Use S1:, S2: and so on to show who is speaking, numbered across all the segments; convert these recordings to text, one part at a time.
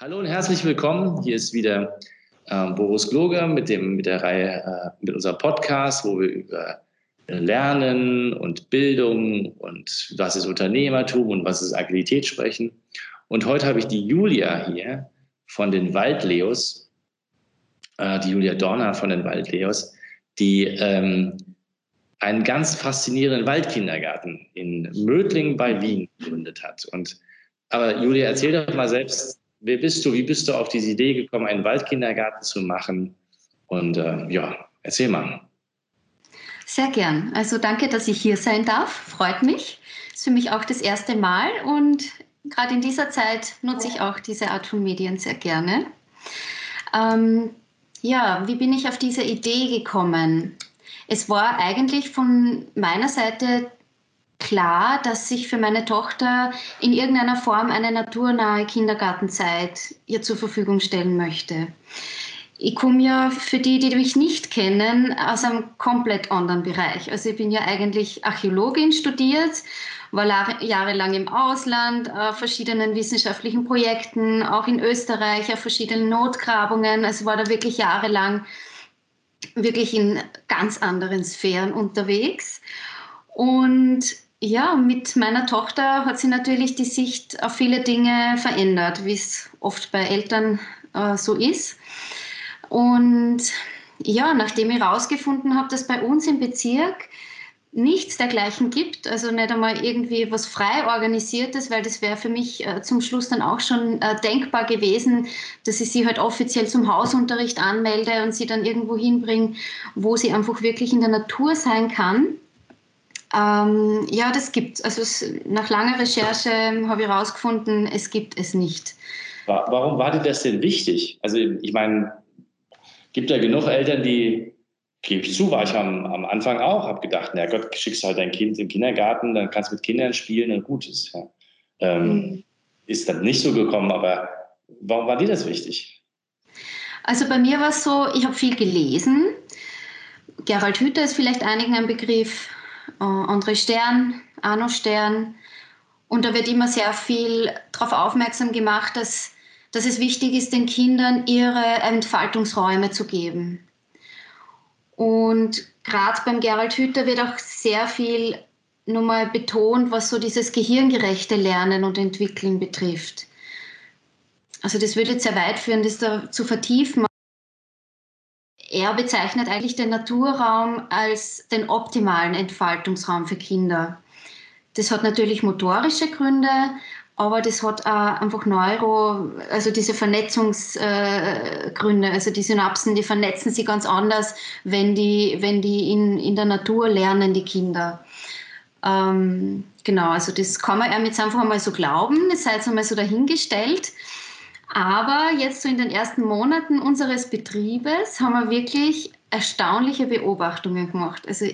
S1: Hallo und herzlich willkommen. Hier ist wieder äh, Boris Gloger mit, dem, mit der Reihe, äh, mit unserem Podcast, wo wir über Lernen und Bildung und was ist Unternehmertum und was ist Agilität sprechen. Und heute habe ich die Julia hier von den Waldleos, äh, die Julia Dorner von den Waldleos, die ähm, einen ganz faszinierenden Waldkindergarten in Mödling bei Wien gegründet hat. Und aber Julia, erzähl doch mal selbst, wer bist du? Wie bist du auf diese Idee gekommen, einen Waldkindergarten zu machen? Und äh, ja, erzähl mal.
S2: Sehr gern. Also danke, dass ich hier sein darf. Freut mich. Ist für mich auch das erste Mal und gerade in dieser Zeit nutze ich auch diese Art von Medien sehr gerne. Ähm, ja, wie bin ich auf diese Idee gekommen? Es war eigentlich von meiner Seite klar, dass ich für meine Tochter in irgendeiner Form eine naturnahe Kindergartenzeit ihr zur Verfügung stellen möchte. Ich komme ja für die, die mich nicht kennen, aus einem komplett anderen Bereich. Also ich bin ja eigentlich Archäologin studiert, war jahrelang im Ausland, auf verschiedenen wissenschaftlichen Projekten, auch in Österreich, auf verschiedenen Notgrabungen. Also war da wirklich jahrelang wirklich in ganz anderen Sphären unterwegs. Und ja, mit meiner Tochter hat sich natürlich die Sicht auf viele Dinge verändert, wie es oft bei Eltern äh, so ist. Und ja, nachdem ich herausgefunden habe, dass bei uns im Bezirk nichts dergleichen gibt, also nicht einmal irgendwie was frei organisiertes, weil das wäre für mich äh, zum Schluss dann auch schon äh, denkbar gewesen, dass ich sie halt offiziell zum Hausunterricht anmelde und sie dann irgendwo hinbringe, wo sie einfach wirklich in der Natur sein kann ähm, ja, das gibt Also es, nach langer Recherche habe ich herausgefunden, es gibt es nicht.
S1: Warum war dir das denn wichtig? Also ich meine, gibt ja genug Eltern, die, gebe ich zu, war ich am, am Anfang auch, habe gedacht, na Gott, schickst halt dein Kind in den Kindergarten, dann kannst du mit Kindern spielen und gut ist. Ja. Ähm, mhm. Ist dann nicht so gekommen, aber warum war dir das wichtig?
S2: Also bei mir war es so, ich habe viel gelesen. Gerald Hüther ist vielleicht einigen ein Begriff äh, André Stern, Arno Stern. Und da wird immer sehr viel darauf aufmerksam gemacht, dass, dass es wichtig ist, den Kindern ihre Entfaltungsräume zu geben. Und gerade beim Gerald Hüther wird auch sehr viel nochmal betont, was so dieses gehirngerechte Lernen und Entwickeln betrifft. Also das würde jetzt sehr weit führen, das da zu vertiefen er bezeichnet eigentlich den Naturraum als den optimalen Entfaltungsraum für Kinder. Das hat natürlich motorische Gründe, aber das hat auch einfach Neuro, also diese Vernetzungsgründe, äh, also die Synapsen, die vernetzen sich ganz anders, wenn die, wenn die in, in der Natur lernen, die Kinder. Ähm, genau, also das kann man einem jetzt einfach mal so glauben, das sei jetzt einmal so dahingestellt. Aber jetzt so in den ersten Monaten unseres Betriebes haben wir wirklich erstaunliche Beobachtungen gemacht. Also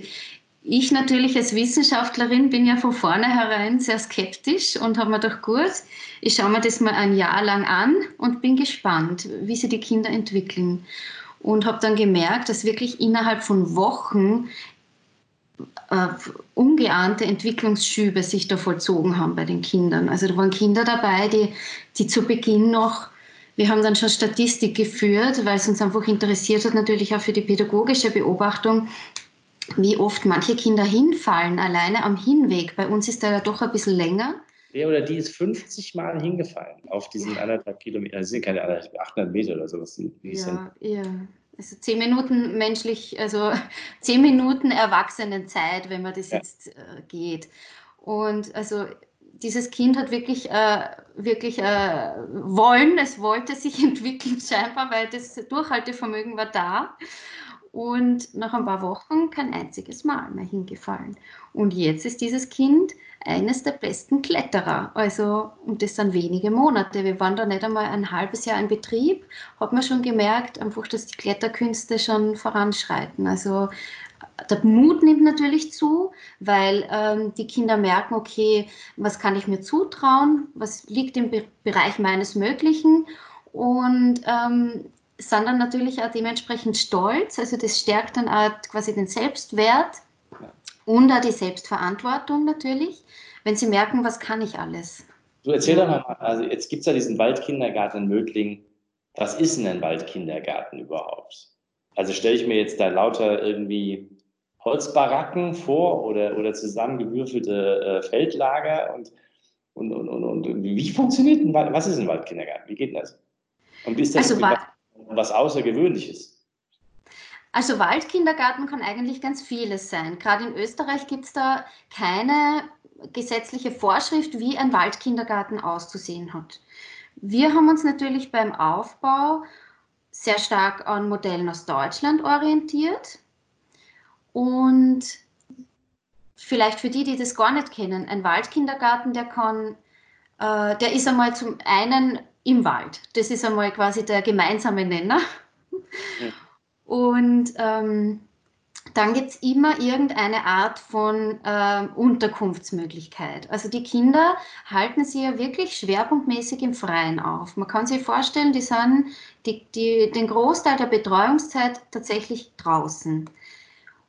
S2: ich natürlich als Wissenschaftlerin bin ja von vornherein sehr skeptisch und habe mir gedacht, gut, ich schaue mir das mal ein Jahr lang an und bin gespannt, wie sich die Kinder entwickeln. Und habe dann gemerkt, dass wirklich innerhalb von Wochen äh, ungeahnte Entwicklungsschübe sich da vollzogen haben bei den Kindern. Also da waren Kinder dabei, die, die zu Beginn noch, wir haben dann schon Statistik geführt, weil es uns einfach interessiert hat, natürlich auch für die pädagogische Beobachtung, wie oft manche Kinder hinfallen, alleine am Hinweg. Bei uns ist der ja doch ein bisschen länger.
S1: Der oder die ist 50 Mal hingefallen auf diesen anderthalb Kilometer. Das sind keine 800 Meter oder sowas.
S2: ja, sind. ja. Also zehn Minuten menschlich, also zehn Minuten Erwachsenenzeit, wenn man das ja. jetzt äh, geht. Und also dieses Kind hat wirklich, äh, wirklich äh, wollen, es wollte sich entwickeln scheinbar, weil das Durchhaltevermögen war da und nach ein paar Wochen kein einziges Mal mehr hingefallen. Und jetzt ist dieses Kind eines der besten Kletterer. Also, und das sind wenige Monate. Wir waren da nicht einmal ein halbes Jahr in Betrieb, hat man schon gemerkt, einfach, dass die Kletterkünste schon voranschreiten. Also, der Mut nimmt natürlich zu, weil ähm, die Kinder merken, okay, was kann ich mir zutrauen, was liegt im Be Bereich meines Möglichen und ähm, sind dann natürlich auch dementsprechend stolz. Also das stärkt dann auch quasi den Selbstwert und auch die Selbstverantwortung natürlich, wenn sie merken, was kann ich alles.
S1: Du erzähl doch mal, also jetzt gibt es ja diesen Waldkindergarten in Mödling. Was ist denn ein Waldkindergarten überhaupt? Also stelle ich mir jetzt da lauter irgendwie Holzbaracken vor oder, oder zusammengewürfelte äh, Feldlager und, und, und, und, und, wie funktioniert ein Wald, was ist ein Waldkindergarten? Wie geht das? Und ist das also, was, Außergewöhnliches?
S2: Also Waldkindergarten kann eigentlich ganz vieles sein. Gerade in Österreich gibt es da keine gesetzliche Vorschrift, wie ein Waldkindergarten auszusehen hat. Wir haben uns natürlich beim Aufbau sehr stark an Modellen aus Deutschland orientiert. Und vielleicht für die, die das gar nicht kennen, ein Waldkindergarten, der kann, äh, der ist einmal zum einen im Wald. Das ist einmal quasi der gemeinsame Nenner. Ja. Und ähm, dann gibt es immer irgendeine Art von äh, Unterkunftsmöglichkeit. Also die Kinder halten sich ja wirklich schwerpunktmäßig im Freien auf. Man kann sich vorstellen, die sind die, die, den Großteil der Betreuungszeit tatsächlich draußen.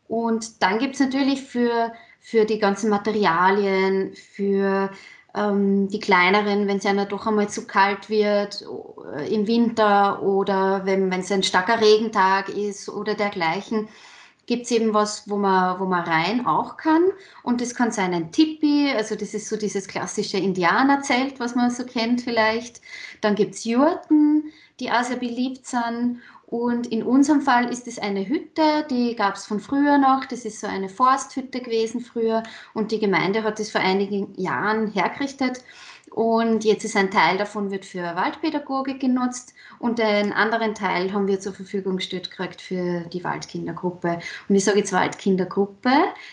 S2: Und dann gibt es natürlich für, für die ganzen Materialien, für ähm, die kleineren, wenn es einer doch einmal zu kalt wird äh, im Winter oder wenn es ein starker Regentag ist oder dergleichen, gibt es eben was, wo man, wo man rein auch kann. Und das kann sein ein Tipi, also das ist so dieses klassische Indianerzelt, was man so kennt vielleicht. Dann gibt es Jurten, die auch sehr beliebt sind. Und in unserem Fall ist es eine Hütte, die gab es von früher noch. Das ist so eine Forsthütte gewesen früher. Und die Gemeinde hat es vor einigen Jahren hergerichtet. Und jetzt ist ein Teil davon wird für Waldpädagogik genutzt und den anderen Teil haben wir zur Verfügung gestellt gekriegt für die Waldkindergruppe. Und ich sage jetzt Waldkindergruppe,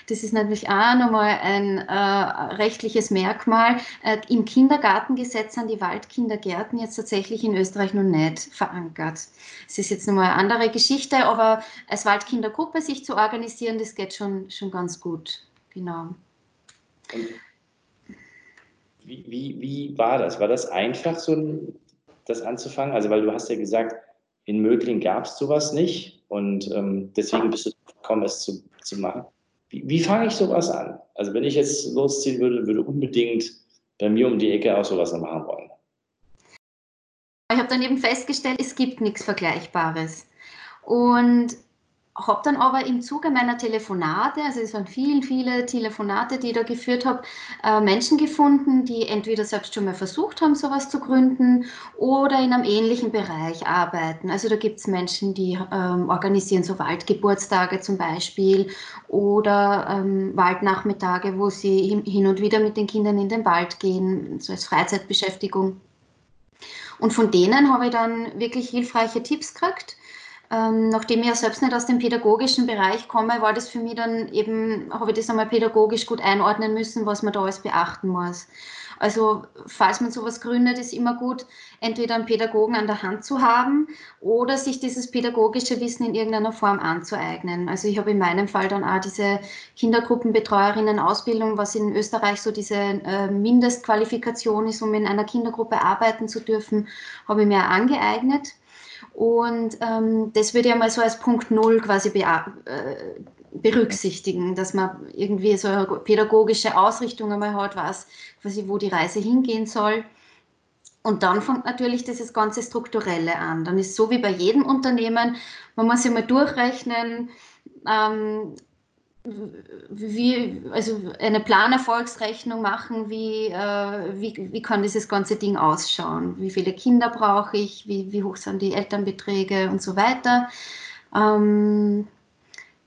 S2: das ist natürlich auch nochmal ein äh, rechtliches Merkmal. Äh, Im Kindergartengesetz sind die Waldkindergärten jetzt tatsächlich in Österreich noch nicht verankert. Es ist jetzt nochmal eine andere Geschichte, aber als Waldkindergruppe sich zu organisieren, das geht schon, schon ganz gut. Genau.
S1: Und wie, wie, war das? War das einfach, so das anzufangen? Also, weil du hast ja gesagt, in Mödling gab es sowas nicht und ähm, deswegen bist du gekommen, es zu, zu machen. Wie, wie fange ich sowas an? Also, wenn ich jetzt losziehen würde, würde unbedingt bei mir um die Ecke auch sowas machen wollen.
S2: Ich habe dann eben festgestellt, es gibt nichts Vergleichbares. Und habe dann aber im Zuge meiner Telefonate, also es waren viele, viele Telefonate, die ich da geführt habe, äh, Menschen gefunden, die entweder selbst schon mal versucht haben, sowas zu gründen oder in einem ähnlichen Bereich arbeiten. Also da gibt es Menschen, die ähm, organisieren so Waldgeburtstage zum Beispiel oder ähm, Waldnachmittage, wo sie hin und wieder mit den Kindern in den Wald gehen, so als Freizeitbeschäftigung. Und von denen habe ich dann wirklich hilfreiche Tipps gekriegt ähm, nachdem ich ja selbst nicht aus dem pädagogischen Bereich komme, war das für mich dann eben, habe ich das einmal pädagogisch gut einordnen müssen, was man da alles beachten muss. Also falls man sowas gründet, ist immer gut, entweder einen Pädagogen an der Hand zu haben oder sich dieses pädagogische Wissen in irgendeiner Form anzueignen. Also ich habe in meinem Fall dann auch diese Kindergruppenbetreuerinnen-Ausbildung, was in Österreich so diese äh, Mindestqualifikation ist, um in einer Kindergruppe arbeiten zu dürfen, habe ich mir angeeignet. Und ähm, das würde ich mal so als Punkt Null quasi be äh, berücksichtigen, dass man irgendwie so eine pädagogische Ausrichtung einmal hat, was quasi, wo die Reise hingehen soll. Und dann fängt natürlich dieses ganze Strukturelle an. Dann ist so wie bei jedem Unternehmen, man muss sich mal durchrechnen, ähm, wie, also eine Planerfolgsrechnung machen, wie, äh, wie, wie kann dieses ganze Ding ausschauen? Wie viele Kinder brauche ich? Wie, wie hoch sind die Elternbeträge und so weiter? Ähm,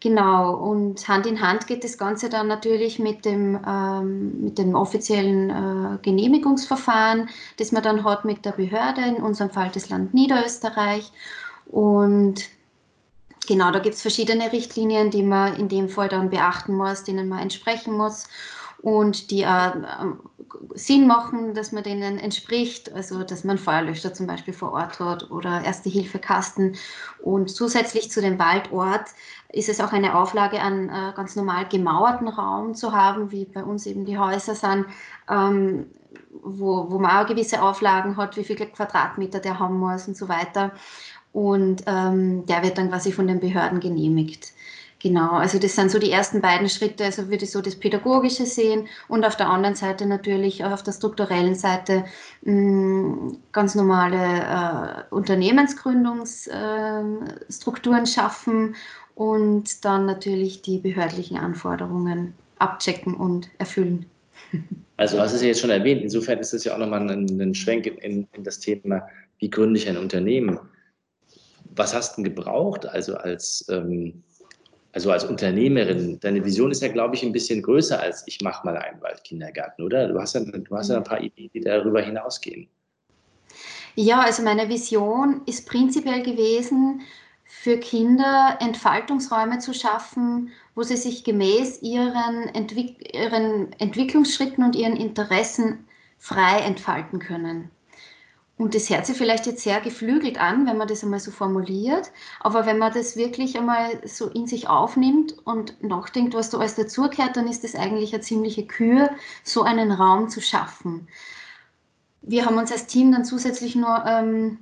S2: genau, und Hand in Hand geht das Ganze dann natürlich mit dem, ähm, mit dem offiziellen äh, Genehmigungsverfahren, das man dann hat mit der Behörde, in unserem Fall das Land Niederösterreich. Und Genau, da gibt es verschiedene Richtlinien, die man in dem Fall dann beachten muss, denen man entsprechen muss und die äh, Sinn machen, dass man denen entspricht, also dass man Feuerlöscher zum Beispiel vor Ort hat oder Erste-Hilfe-Kasten. Und zusätzlich zu dem Waldort ist es auch eine Auflage, einen äh, ganz normal gemauerten Raum zu haben, wie bei uns eben die Häuser sind, ähm, wo, wo man auch gewisse Auflagen hat, wie viele Quadratmeter der haben muss und so weiter und ähm, der wird dann quasi von den Behörden genehmigt. Genau, also das sind so die ersten beiden Schritte, also würde ich so das Pädagogische sehen und auf der anderen Seite natürlich auch auf der strukturellen Seite mh, mm, ganz normale äh, Unternehmensgründungsstrukturen äh, schaffen und dann natürlich die behördlichen Anforderungen abchecken und erfüllen.
S1: Also, du hast es ja jetzt schon erwähnt, insofern ist es ja auch nochmal ein, ein Schwenk in, in, das Thema, wie gründe ich ein Unternehmen? Was hast du gebraucht, also als, ähm, also als Unternehmerin? Deine Vision ist ja, glaube ich, ein bisschen größer als ich mache mal einen Waldkindergarten, oder? Du hast ja, du hast ja ein paar Ideen, die darüber hinausgehen.
S2: Ja, also meine Vision ist prinzipiell gewesen, für Kinder Entfaltungsräume zu schaffen, wo sie sich gemäß ihren, Entwick ihren Entwicklungsschritten und ihren Interessen frei entfalten können. Und das hört sich vielleicht jetzt sehr geflügelt an, wenn man das einmal so formuliert, aber wenn man das wirklich einmal so in sich aufnimmt und nachdenkt, was da alles dazugehört, dann ist das eigentlich eine ziemliche Kür, so einen Raum zu schaffen. Wir haben uns als Team dann zusätzlich nur ähm,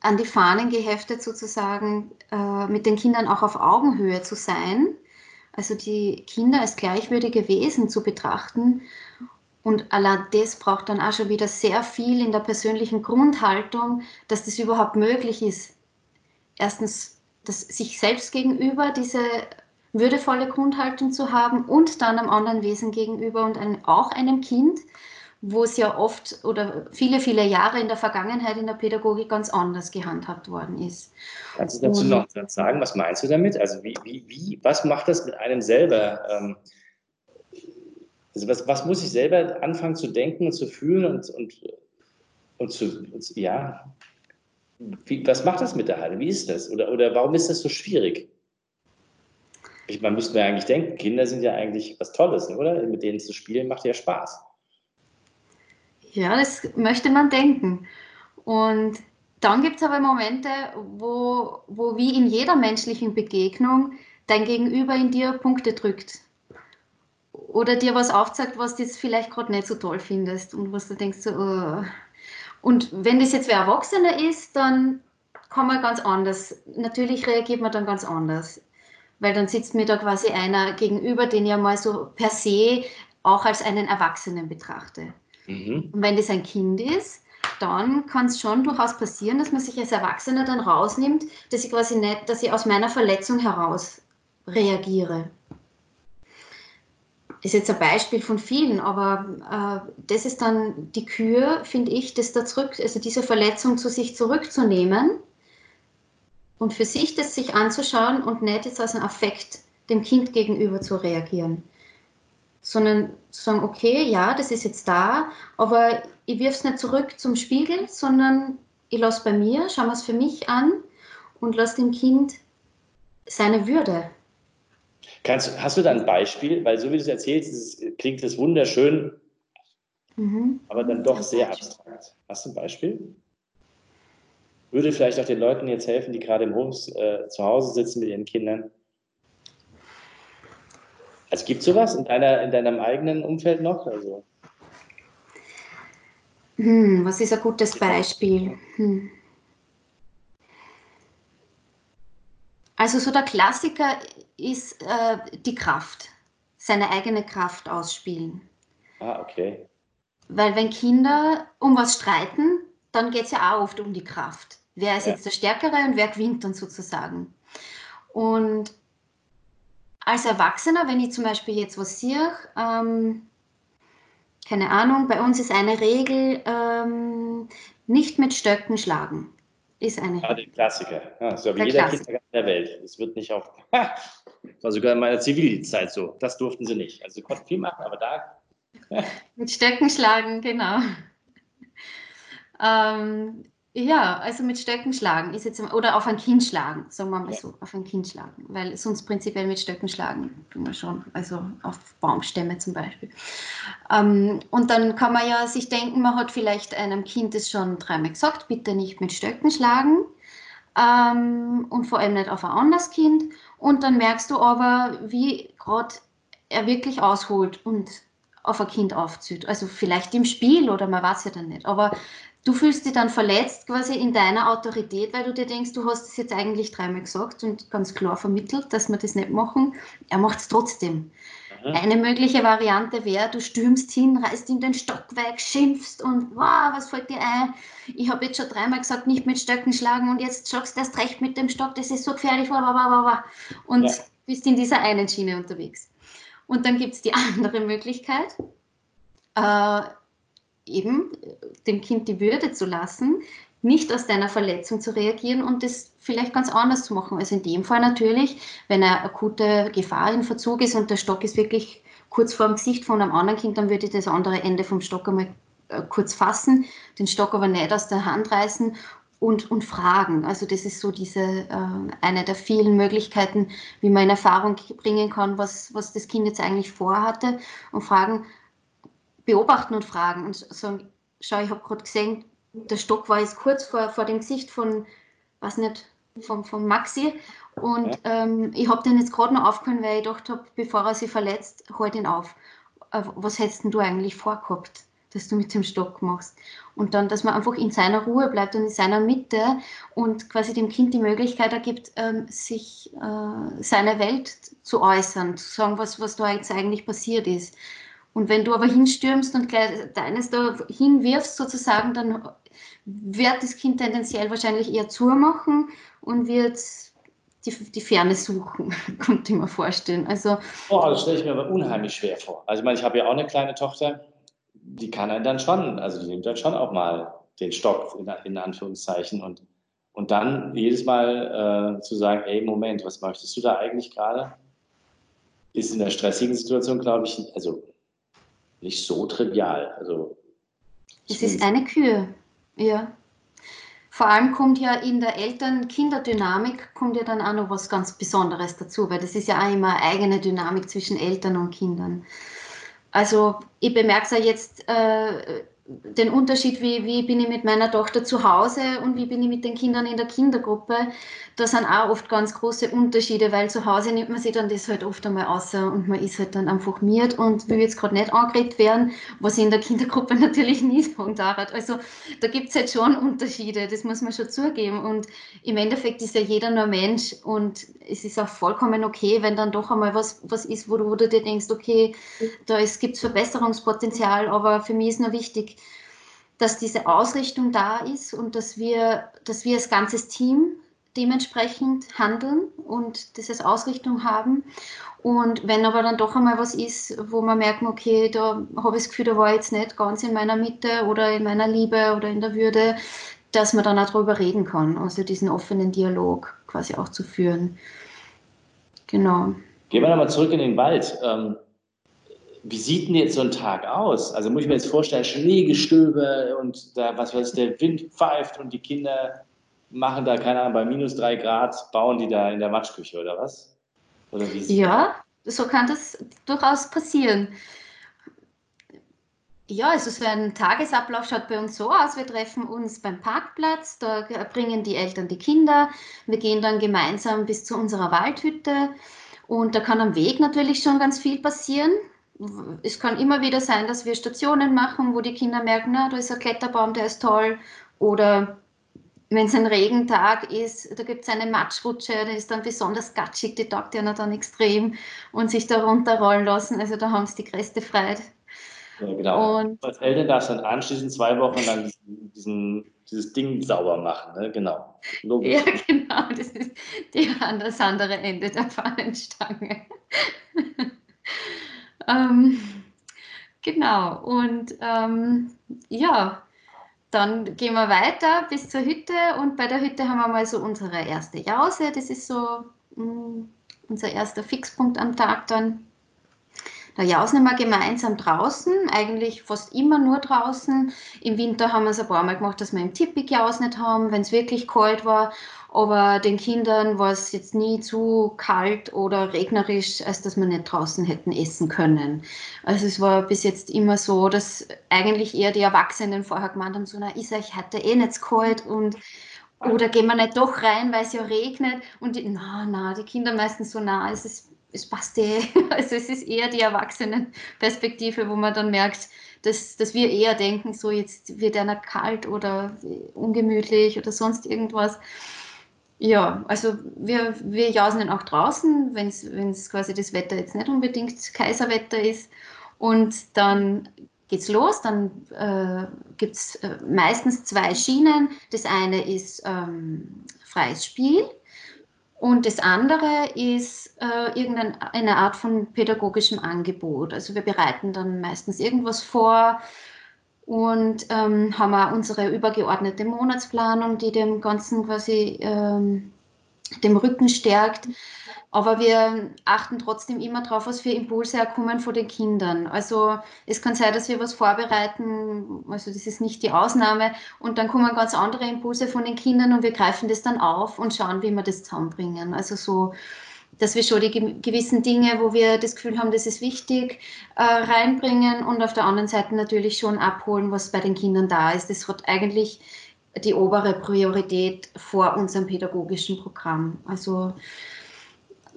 S2: an die Fahnen geheftet, sozusagen äh, mit den Kindern auch auf Augenhöhe zu sein, also die Kinder als gleichwürdige Wesen zu betrachten. Und allein das braucht dann auch schon wieder sehr viel in der persönlichen Grundhaltung, dass das überhaupt möglich ist. Erstens, dass sich selbst gegenüber diese würdevolle Grundhaltung zu haben und dann einem anderen Wesen gegenüber und einem, auch einem Kind wo es ja oft oder viele, viele Jahre in der Vergangenheit in der Pädagogik ganz anders gehandhabt worden ist.
S1: Kannst du dazu Und, noch sagen, was meinst du damit? Also wie, wie, wie, was macht das mit einem selber? Ähm, also was, was muss ich selber anfangen zu denken und zu fühlen und, und, und zu, und, ja, wie, was macht das mit der Halle? Wie ist das? Oder, oder warum ist das so schwierig? Ich, man müsste mir eigentlich denken, Kinder sind ja eigentlich was Tolles, oder? Mit denen zu spielen macht ja Spaß.
S2: Ja, das möchte man denken. Und dann gibt es aber Momente, wo, wo wie in jeder menschlichen Begegnung dein Gegenüber in dir Punkte drückt. Oder dir was aufzeigt, was du jetzt vielleicht gerade nicht so toll findest und was du denkst so, oh. Und wenn das jetzt wer Erwachsener ist, dann kann man ganz anders, natürlich reagiert man dann ganz anders. Weil dann sitzt mir da quasi einer gegenüber, den ich ja mal so per se auch als einen Erwachsenen betrachte. Mhm. Und wenn das ein Kind ist, dann kann es schon durchaus passieren, dass man sich als Erwachsener dann rausnimmt, dass ich quasi nicht, dass ich aus meiner Verletzung heraus reagiere. Das ist jetzt ein Beispiel von vielen, aber äh, das ist dann die Kür, finde ich, das da zurück, also diese Verletzung zu sich zurückzunehmen und für sich das sich anzuschauen und nicht jetzt als ein Affekt dem Kind gegenüber zu reagieren sondern zu sagen, okay, ja, das ist jetzt da, aber ich wirf es nicht zurück zum Spiegel, sondern ich lasse bei mir, schaue es für mich an und lasse dem Kind seine Würde.
S1: Kannst, hast du da ein Beispiel? Weil so wie du es erzählst, ist, klingt es wunderschön, mhm. aber dann doch sehr abstrakt. Hast du ein Beispiel? Würde vielleicht auch den Leuten jetzt helfen, die gerade im Homes äh, zu Hause sitzen mit ihren Kindern? Also gibt es sowas in, deiner, in deinem eigenen Umfeld noch? Also,
S2: hm, was ist ein gutes Beispiel? Hm. Also so der Klassiker ist äh, die Kraft, seine eigene Kraft ausspielen.
S1: Ah, okay.
S2: Weil wenn Kinder um was streiten, dann geht es ja auch oft um die Kraft. Wer ist ja. jetzt der Stärkere und wer gewinnt dann sozusagen? Und als Erwachsener, wenn ich zum Beispiel jetzt was sehe, ähm, keine Ahnung, bei uns ist eine Regel, ähm, nicht mit Stöcken schlagen. Ist eine
S1: ah, der Klassiker. Ja, so wie jeder Klassiker. Kindergarten der Welt. Es wird nicht auf. das war sogar in meiner Zivildienstzeit so. Das durften sie nicht. Also sie konnten viel machen, aber da.
S2: mit Stöcken schlagen, genau. Ähm, ja, also mit Stöcken schlagen ist jetzt oder auf ein Kind schlagen, sagen wir mal so, auf ein Kind schlagen, weil sonst prinzipiell mit Stöcken schlagen tun wir schon, also auf Baumstämme zum Beispiel. Ähm, und dann kann man ja sich denken, man hat vielleicht einem Kind das schon dreimal gesagt, bitte nicht mit Stöcken schlagen ähm, und vor allem nicht auf ein anderes Kind. Und dann merkst du aber, wie gerade er wirklich ausholt und auf ein Kind aufzieht. Also vielleicht im Spiel oder man weiß ja dann nicht. Aber du fühlst dich dann verletzt quasi in deiner Autorität, weil du dir denkst, du hast es jetzt eigentlich dreimal gesagt und ganz klar vermittelt, dass wir das nicht machen. Er macht es trotzdem. Mhm. Eine mögliche Variante wäre, du stürmst hin, reißt ihm den Stock weg, schimpfst und wow, was fällt dir ein? Ich habe jetzt schon dreimal gesagt, nicht mit Stöcken schlagen und jetzt schlagst du erst recht mit dem Stock, das ist so gefährlich, und ja. bist in dieser einen Schiene unterwegs. Und dann gibt es die andere Möglichkeit, äh, eben dem Kind die Würde zu lassen, nicht aus deiner Verletzung zu reagieren und das vielleicht ganz anders zu machen. Also in dem Fall natürlich, wenn eine akute Gefahr in Verzug ist und der Stock ist wirklich kurz vor dem Gesicht von einem anderen Kind, dann würde ich das andere Ende vom Stock einmal äh, kurz fassen, den Stock aber nicht aus der Hand reißen und, und fragen. Also das ist so diese äh, eine der vielen Möglichkeiten, wie man in Erfahrung bringen kann, was, was das Kind jetzt eigentlich vorhatte und fragen, beobachten und fragen und sagen, schau, ich habe gerade gesehen, der Stock war jetzt kurz vor, vor dem Gesicht von, was nicht, von, von Maxi und ähm, ich habe den jetzt gerade noch aufgeholt, weil ich gedacht habe, bevor er sich verletzt, halt ihn auf. Äh, was hättest du eigentlich vorgehabt, dass du mit dem Stock machst? Und dann, dass man einfach in seiner Ruhe bleibt und in seiner Mitte und quasi dem Kind die Möglichkeit ergibt, ähm, sich äh, seine Welt zu äußern, zu sagen, was, was da jetzt eigentlich passiert ist. Und wenn du aber hinstürmst und gleich deines da hinwirfst sozusagen, dann wird das Kind tendenziell wahrscheinlich eher zumachen und wird die, die Ferne suchen, könnte ich mir vorstellen. Also,
S1: oh, das stelle ich mir aber unheimlich schwer vor. Also ich meine, ich habe ja auch eine kleine Tochter, die kann einen dann schon, also die nimmt dann schon auch mal den Stock in, in Anführungszeichen und, und dann jedes Mal äh, zu sagen, ey, Moment, was möchtest du da eigentlich gerade? Ist in der stressigen Situation, glaube ich, also nicht so trivial. Also,
S2: es ist eine Kür, ja. Vor allem kommt ja in der Eltern-Kinder-Dynamik kommt ja dann auch noch was ganz Besonderes dazu, weil das ist ja auch immer eine eigene Dynamik zwischen Eltern und Kindern. Also ich bemerke es ja jetzt äh, den Unterschied, wie, wie bin ich mit meiner Tochter zu Hause und wie bin ich mit den Kindern in der Kindergruppe, da sind auch oft ganz große Unterschiede, weil zu Hause nimmt man sich dann das halt oft einmal außer und man ist halt dann einfach miert und will jetzt gerade nicht angeredet werden, was ich in der Kindergruppe natürlich nie sagen darf. Also da gibt es halt schon Unterschiede, das muss man schon zugeben und im Endeffekt ist ja jeder nur Mensch und es ist auch vollkommen okay, wenn dann doch einmal was, was ist, wo du, wo du dir denkst, okay, da gibt es Verbesserungspotenzial, aber für mich ist nur wichtig, dass diese Ausrichtung da ist und dass wir, dass wir als ganzes Team dementsprechend handeln und dieses Ausrichtung haben. Und wenn aber dann doch einmal was ist, wo man merkt, okay, da habe ich das Gefühl, da war ich jetzt nicht ganz in meiner Mitte oder in meiner Liebe oder in der Würde, dass man dann auch darüber reden kann, also diesen offenen Dialog quasi auch zu führen. Genau.
S1: Gehen wir nochmal zurück in den Wald. Ähm, wie sieht denn jetzt so ein Tag aus? Also muss ich mir jetzt vorstellen, Schneegestöbe und da, was weiß der Wind pfeift und die Kinder machen da, keine Ahnung, bei minus drei Grad, bauen die da in der Matschküche oder was?
S2: Oder wie ja, so kann das durchaus passieren. Ja, also so ein Tagesablauf schaut bei uns so aus. Wir treffen uns beim Parkplatz, da bringen die Eltern die Kinder. Wir gehen dann gemeinsam bis zu unserer Waldhütte. Und da kann am Weg natürlich schon ganz viel passieren es kann immer wieder sein, dass wir Stationen machen, wo die Kinder merken, na, da ist ein Kletterbaum, der ist toll. Oder wenn es ein Regentag ist, da gibt es eine Matschrutsche, die ist dann besonders gatschig, die taugt ja dann extrem und sich da runterrollen lassen. Also da haben sie die größte Freude.
S1: Ja, genau. Und Als Eltern darfst du dann anschließend zwei Wochen lang diesen, dieses Ding sauber machen, ne? genau.
S2: Logisch. Ja, genau, das ist die, das andere Ende der Fahnenstange. Ähm, genau, und ähm, ja, dann gehen wir weiter bis zur Hütte und bei der Hütte haben wir mal so unsere erste Jause. Das ist so mh, mm, unser erster Fixpunkt am Tag dann. Da jausen wir gemeinsam draußen, eigentlich fast immer nur draußen. Im Winter haben wir es ein paar Mal gemacht, dass wir im Tippig jausnet haben, wenn es wirklich kalt war aber den Kindern war es jetzt nie zu kalt oder regnerisch, als dass wir nicht draußen hätten essen können. Also es war bis jetzt immer so, dass eigentlich eher die Erwachsenen vorher gemeint haben, so, na, ist euch heute eh nicht kalt und oder gehen wir nicht doch rein, weil es ja regnet und die, na, na, die Kinder meistens so, na, es ist es passt eh. Also es ist eher die Erwachsenenperspektive, wo man dann merkt, dass, dass wir eher denken, so jetzt wird einer kalt oder ungemütlich oder sonst irgendwas. Ja, also wir, wir jausen dann auch draußen, wenn es quasi das Wetter jetzt nicht unbedingt Kaiserwetter ist. Und dann geht's los. Dann äh, gibt es äh, meistens zwei Schienen. Das eine ist ähm, freies Spiel und das andere ist äh, irgendeine Art von pädagogischem Angebot. Also wir bereiten dann meistens irgendwas vor und ähm, haben auch unsere übergeordnete Monatsplanung, die dem Ganzen quasi ähm, dem Rücken stärkt. Aber wir achten trotzdem immer darauf, was für Impulse kommen von den Kindern. Also es kann sein, dass wir was vorbereiten, also das ist nicht die Ausnahme, und dann kommen ganz andere Impulse von den Kindern und wir greifen das dann auf und schauen, wie wir das zusammenbringen. Also so, dass wir schon die gewissen Dinge, wo wir das Gefühl haben, das ist wichtig, äh, reinbringen und auf der anderen Seite natürlich schon abholen, was bei den Kindern da ist. Das hat eigentlich die obere Priorität vor unserem pädagogischen Programm. Also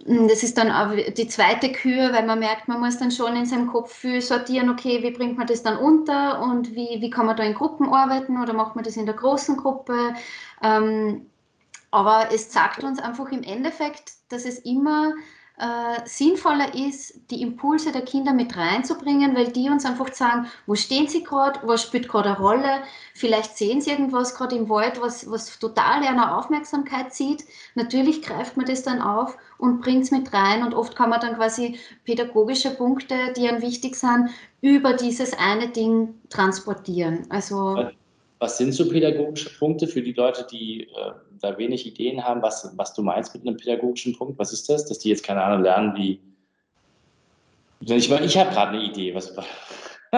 S2: hm, das ist dann auch die zweite Kür, weil man merkt, man muss dann schon in seinem Kopf viel sortieren, okay, wie bringt man das dann unter und wie, wie kann man da in Gruppen arbeiten oder macht man das in der großen Gruppe. Ähm, aber es sagt uns einfach im Endeffekt, dass es immer äh, sinnvoller ist, die Impulse der Kinder mit reinzubringen, weil die uns einfach sagen, wo stehen sie gerade, was spielt gerade eine Rolle, vielleicht sehen sie irgendwas gerade im Wald, was, was total eine Aufmerksamkeit zieht. Natürlich greift man das dann auf und bringt es mit rein und oft kann man dann quasi pädagogische Punkte, die einem wichtig sind, über dieses eine Ding transportieren. Also
S1: was sind so pädagogische Punkte für die Leute, die äh, da wenig Ideen haben, was, was du meinst mit einem pädagogischen Punkt? Was ist das? Dass die jetzt keine Ahnung lernen, wie. Ich, ich habe gerade eine Idee, was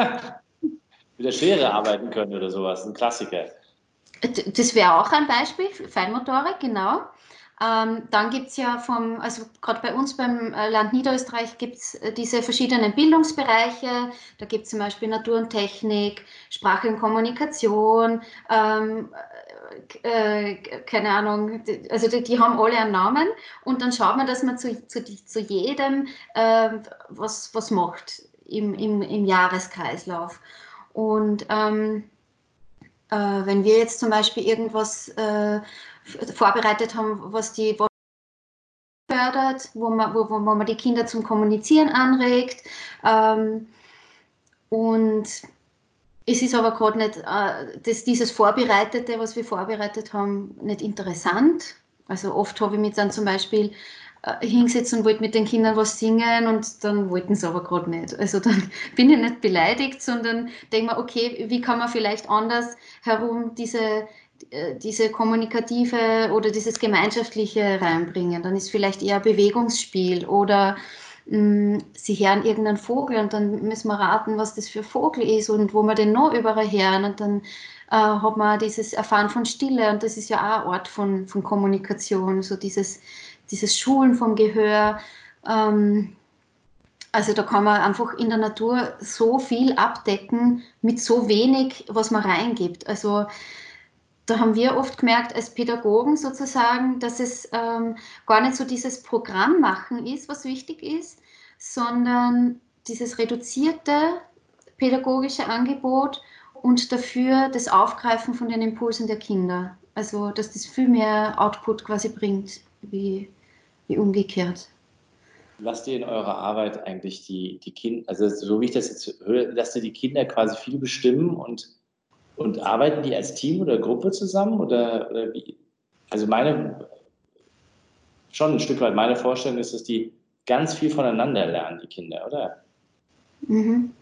S1: mit der Schere arbeiten können oder sowas, ein Klassiker.
S2: Das wäre auch ein Beispiel, Feinmotorik, genau. Ähm, dann gibt es ja vom, also gerade bei uns beim äh, Land Niederösterreich gibt es äh, diese verschiedenen Bildungsbereiche. Da gibt es zum Beispiel Natur und Technik, Sprache und Kommunikation, ähm, äh, äh keine Ahnung, also die, die, haben alle einen Namen und dann schaut man, dass man zu, zu, zu jedem äh, was, was macht im, im, im Jahreskreislauf. Und ähm, äh, wenn wir jetzt zum Beispiel irgendwas vorbereitet haben, was die fördert, wo man, wo, wo man die Kinder zum Kommunizieren anregt. Ähm, und es ist aber gerade nicht, äh, das, dieses Vorbereitete, was wir vorbereitet haben, nicht interessant. Also oft habe ich mich dann zum Beispiel äh, hingesetzt und wollte mit den Kindern was singen und dann wollten sie aber gerade nicht. Also dann bin ich nicht beleidigt, sondern denke mir, okay, wie kann man vielleicht anders herum diese, diese kommunikative oder dieses gemeinschaftliche reinbringen. Dann ist vielleicht eher Bewegungsspiel oder mh, mm, sie hören irgendeinen Vogel und dann müssen wir raten, was das für Vogel ist und wo wir den noch überall hören und dann äh, hat man dieses Erfahren von Stille und das ist ja auch ein Ort von, von Kommunikation, so dieses, dieses Schulen vom Gehör. Ähm, also da kann man einfach in der Natur so viel abdecken mit so wenig, was man reingibt. Also da haben wir oft gemerkt als Pädagogen sozusagen, dass es ähm, gar nicht so dieses Programm machen ist, was wichtig ist, sondern dieses reduzierte pädagogische Angebot und dafür das Aufgreifen von den Impulsen der Kinder. Also dass das viel mehr Output quasi bringt, wie, wie umgekehrt.
S1: Lasst ihr in eurer Arbeit eigentlich die, die Kinder, also so wie ich das jetzt höre, lasst ihr die Kinder quasi viel bestimmen und und arbeiten die als Team oder Gruppe zusammen oder, oder wie? Also meine, schon ein Stück weit meine Vorstellung ist, dass die ganz viel voneinander lernen, die Kinder, oder?
S2: Mhm.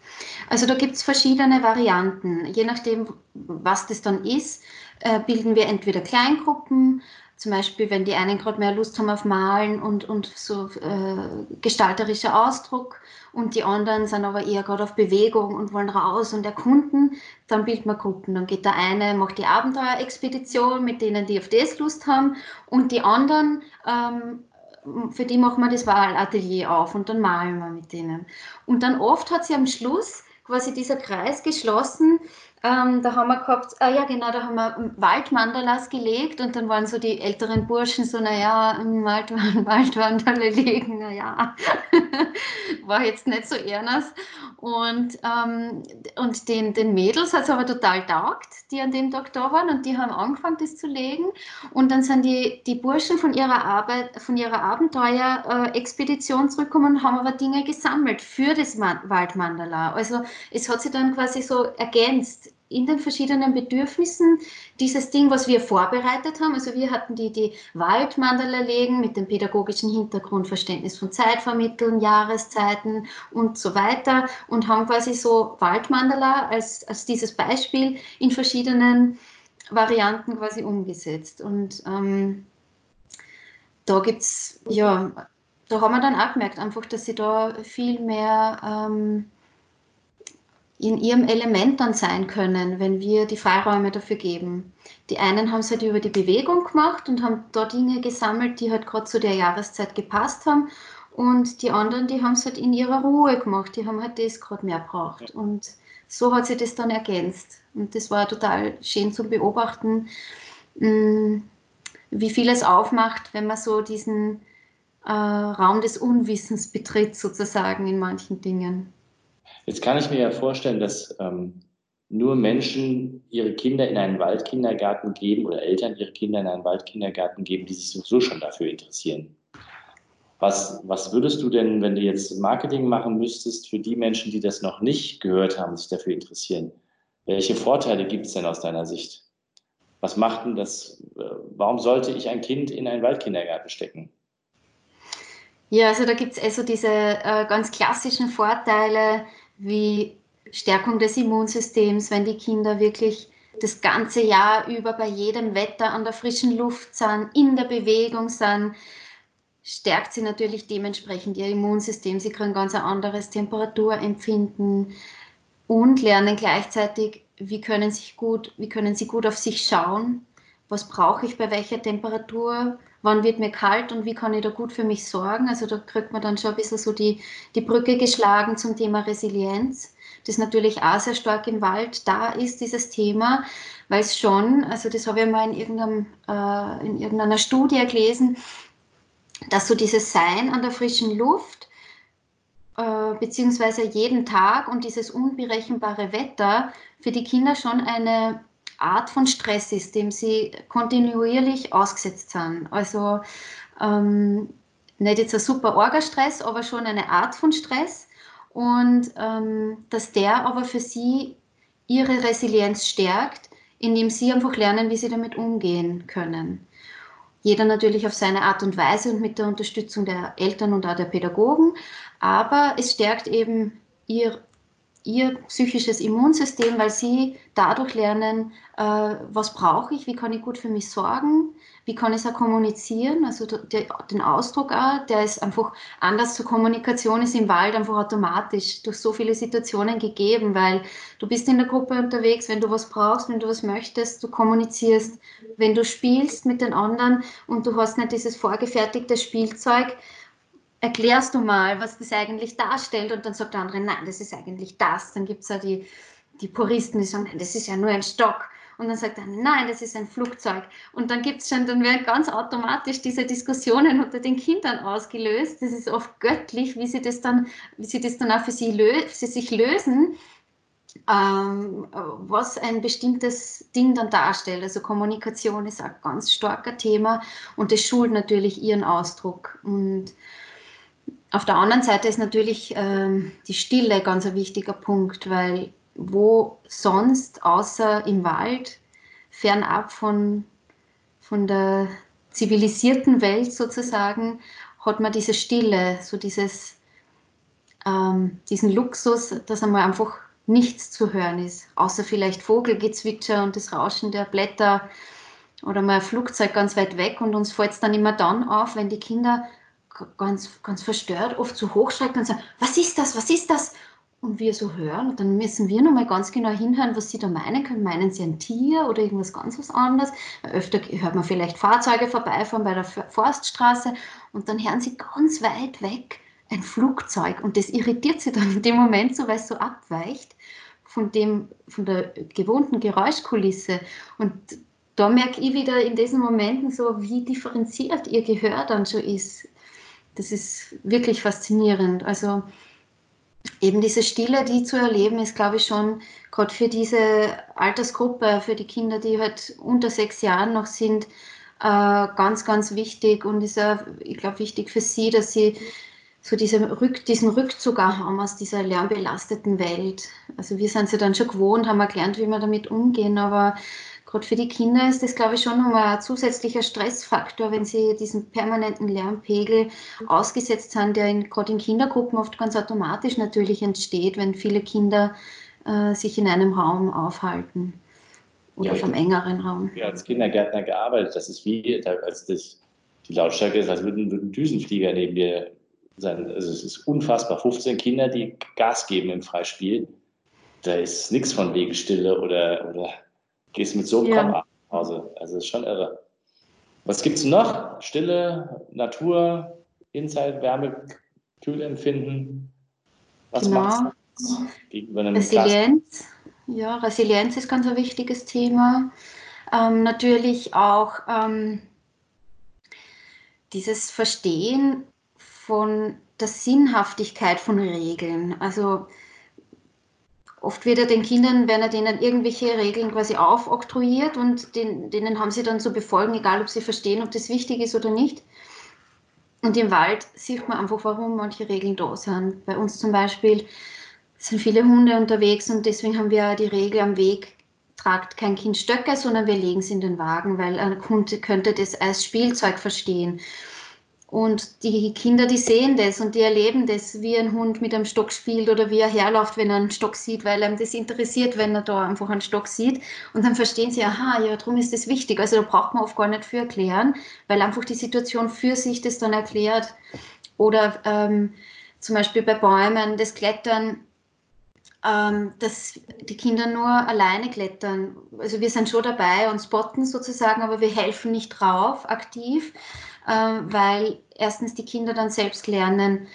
S2: Also da gibt es verschiedene Varianten. Je nachdem, was das dann ist, äh, bilden wir entweder Kleingruppen, zum Beispiel, wenn die einen gerade mehr Lust haben auf Malen und, und so äh, gestalterischer Ausdruck und die anderen sind aber eher gerade auf Bewegung und wollen raus und erkunden, dann bildet man Gruppen. Dann geht der eine, macht die Abenteuerexpedition mit denen, die auf das Lust haben und die anderen, ähm, für die machen wir das Wahlatelier auf und dann malen wir mit denen. Und dann oft hat sie am Schluss quasi dieser Kreis geschlossen, ähm, da haben wir gehabt, ah ja genau, da haben wir Waldmandalas gelegt und dann waren so die älteren Burschen so, naja, Wald, Waldwanderle legen, naja, war jetzt nicht so ernst. Und, ähm, und den, den Mädels hat es aber total taugt, die an dem Tag da waren und die haben angefangen, das zu legen. Und dann sind die, die Burschen von ihrer Arbeit, von ihrer Abenteuer-Expedition zurückgekommen und haben aber Dinge gesammelt für das Waldmandala. Also es hat sich dann quasi so ergänzt in den verschiedenen Bedürfnissen dieses Ding, was wir vorbereitet haben. Also wir hatten die, die Waldmandala legen mit dem pädagogischen Hintergrund, Verständnis von Zeit vermitteln, Jahreszeiten und so weiter und haben quasi so Waldmandala als, als dieses Beispiel in verschiedenen Varianten quasi umgesetzt. Und ähm, da gibt es, ja, da haben wir dann auch gemerkt, einfach, dass sie da viel mehr ähm, in ihrem Element dann sein können, wenn wir die Freiräume dafür geben. Die einen haben es halt über die Bewegung gemacht und haben da Dinge gesammelt, die halt gerade zu der Jahreszeit gepasst haben. Und die anderen, die haben es halt in ihrer Ruhe gemacht, die haben halt das gerade mehr braucht. Und so hat sich das dann ergänzt. Und das war total schön zu beobachten, mm, wie viel es aufmacht, wenn man so diesen äh, Raum des Unwissens betritt, sozusagen in manchen Dingen.
S1: Jetzt kann ich mir ja vorstellen, dass ähm, nur Menschen ihre Kinder in einen Waldkindergarten geben oder Eltern ihre Kinder in einen Waldkindergarten geben, die sich sowieso schon dafür interessieren. Was, was würdest du denn, wenn du jetzt Marketing machen müsstest für die Menschen, die das noch nicht gehört haben, sich dafür interessieren? Welche Vorteile gibt es denn aus deiner Sicht? Was macht denn das? Äh, warum sollte ich ein Kind in einen Waldkindergarten stecken?
S2: Ja, also da gibt es also diese äh, ganz klassischen Vorteile, wie Stärkung des Immunsystems, wenn die Kinder wirklich das ganze Jahr über bei jedem Wetter an der frischen Luft sind, in der Bewegung sind, stärkt sie natürlich dementsprechend ihr Immunsystem. Sie können ganz ein anderes Temperaturempfinden und lernen gleichzeitig, wie können, sich gut, wie können sie gut auf sich schauen, was brauche ich bei welcher Temperatur, wann wird mir kalt und wie kann ich da gut für mich sorgen. Also da kriegt man dann schon ein bisschen so die, die Brücke geschlagen zum Thema Resilienz, das natürlich auch sehr stark im Wald da ist, dieses Thema, weil es schon, also das habe ich mal in, irgendeinem, äh, in irgendeiner Studie gelesen, dass so dieses Sein an der frischen Luft, äh, beziehungsweise jeden Tag und dieses unberechenbare Wetter für die Kinder schon eine Art von Stress ist, dem sie kontinuierlich ausgesetzt sind. Also ähm, nicht jetzt ein super Orga-Stress, aber schon eine Art von Stress. Und ähm, dass der aber für sie ihre Resilienz stärkt, indem sie einfach lernen, wie sie damit umgehen können. Jeder natürlich auf seine Art und Weise und mit der Unterstützung der Eltern und auch der Pädagogen. Aber es stärkt eben ihr ihr psychisches Immunsystem, weil sie dadurch lernen, äh, was brauche ich, wie kann ich gut für mich sorgen, wie kann ich es auch kommunizieren. Also der, den Ausdruck auch, der ist einfach anders zur Kommunikation, ist im Wald einfach automatisch durch so viele Situationen gegeben, weil du bist in der Gruppe unterwegs, wenn du was brauchst, wenn du was möchtest, du kommunizierst, wenn du spielst mit den anderen und du hast nicht dieses vorgefertigte Spielzeug, erklärst du mal, was das eigentlich darstellt? Und dann sagt der andere, nein, das ist eigentlich das. Dann gibt es ja die, die Puristen, die sagen, nein, das ist ja nur ein Stock. Und dann sagt er, nein, das ist ein Flugzeug. Und dann gibt es schon, dann werden ganz automatisch diese Diskussionen unter den Kindern ausgelöst. Das ist oft göttlich, wie sie das dann, wie sie das dann auch für sie, lö für sich lösen, ähm, was ein bestimmtes Ding dann darstellt. Also Kommunikation ist ein ganz starker Thema und das schult natürlich ihren Ausdruck. Und auf der anderen Seite ist natürlich ähm, die Stille ganz ein wichtiger Punkt, weil wo sonst außer im Wald, fernab von, von der zivilisierten Welt sozusagen, hat man diese Stille, so dieses, ähm, diesen Luxus, dass einmal einfach nichts zu hören ist, außer vielleicht Vogelgezwitscher und das Rauschen der Blätter oder mal ein Flugzeug ganz weit weg und uns fällt es dann immer dann auf, wenn die Kinder ganz, ganz verstört, oft so hochschreckt und sagt, was ist das, was ist das? Und wir so hören, und dann müssen wir nochmal ganz genau hinhören, was sie da meinen können. Meinen sie ein Tier oder irgendwas ganz was anderes? Öfter hört man vielleicht Fahrzeuge vorbeifahren bei der Forststraße und dann hören sie ganz weit weg ein Flugzeug und das irritiert sie dann in dem Moment so, weil es so abweicht, von dem, von der gewohnten Geräuschkulisse. Und da merke ich wieder in diesen Momenten so, wie differenziert ihr Gehör dann schon ist. Das ist wirklich faszinierend. Also eben diese Stille, die zu erleben, ist, glaube ich, schon gerade für diese Altersgruppe, für die Kinder, die halt unter sechs Jahren noch sind, äh, ganz, ganz wichtig und ist ja, ich glaube, wichtig für sie, dass sie so diese Rück, diesen Rückzug auch haben aus dieser lärmbelasteten Welt. Also wir sind sie dann schon gewohnt, haben gelernt, wie wir damit umgehen, aber gerade für die Kinder ist das, glaube ich, schon nochmal ein zusätzlicher Stressfaktor, wenn sie diesen permanenten Lärmpegel ausgesetzt sind, der gerade in Kindergruppen oft ganz automatisch natürlich entsteht, wenn viele Kinder äh, sich in einem Raum aufhalten oder ja, vom engeren Raum.
S1: Ja, als Kindergärtner gearbeitet. Das ist wie, als das, die Lautstärke ist, als würde ein Düsenflieger neben dir sein. Also es ist unfassbar. 15 Kinder, die Gas geben im Freispiel. Da ist nichts von Wegestille oder, oder gehst mit so einem ja. Kopf nach Hause. Also das ist schon irre. Was gibt es noch? Stille, Natur, Inside, Wärme, Kühlempfinden. Was genau. macht
S2: gegenüber einem Resilienz. Gas? Ja, Resilienz ist ganz ein wichtiges Thema. Ähm, natürlich auch ähm, dieses Verstehen von der Sinnhaftigkeit von Regeln. Also oft wird ja den Kindern, werden ja denen irgendwelche Regeln quasi aufoktroyiert und den, denen haben sie dann zu befolgen, egal ob sie verstehen, ob das wichtig ist oder nicht. Und im Wald sieht man einfach, warum manche Regeln da sind. Bei uns zum Beispiel sind viele Hunde unterwegs und deswegen haben wir die Regel am Weg, tragt kein Kind Stöcke, sondern wir legen sie in den Wagen, weil ein Hund könnte das als Spielzeug verstehen. Und die Kinder, die sehen das und die erleben das, wie ein Hund mit einem Stock spielt oder wie er herläuft, wenn er einen Stock sieht, weil ihm das interessiert, wenn er da einfach einen Stock sieht. Und dann verstehen sie, aha, ja, darum ist das wichtig. Also da braucht man oft gar nicht für erklären, weil einfach die Situation für sich das dann erklärt. Oder ähm, zum Beispiel bei Bäumen, das Klettern ähm, dass die Kinder nur alleine klettern. Also wir sind schon dabei und spotten sozusagen, aber wir helfen nicht drauf aktiv, weil erstens die Kinder dann selbst lernen,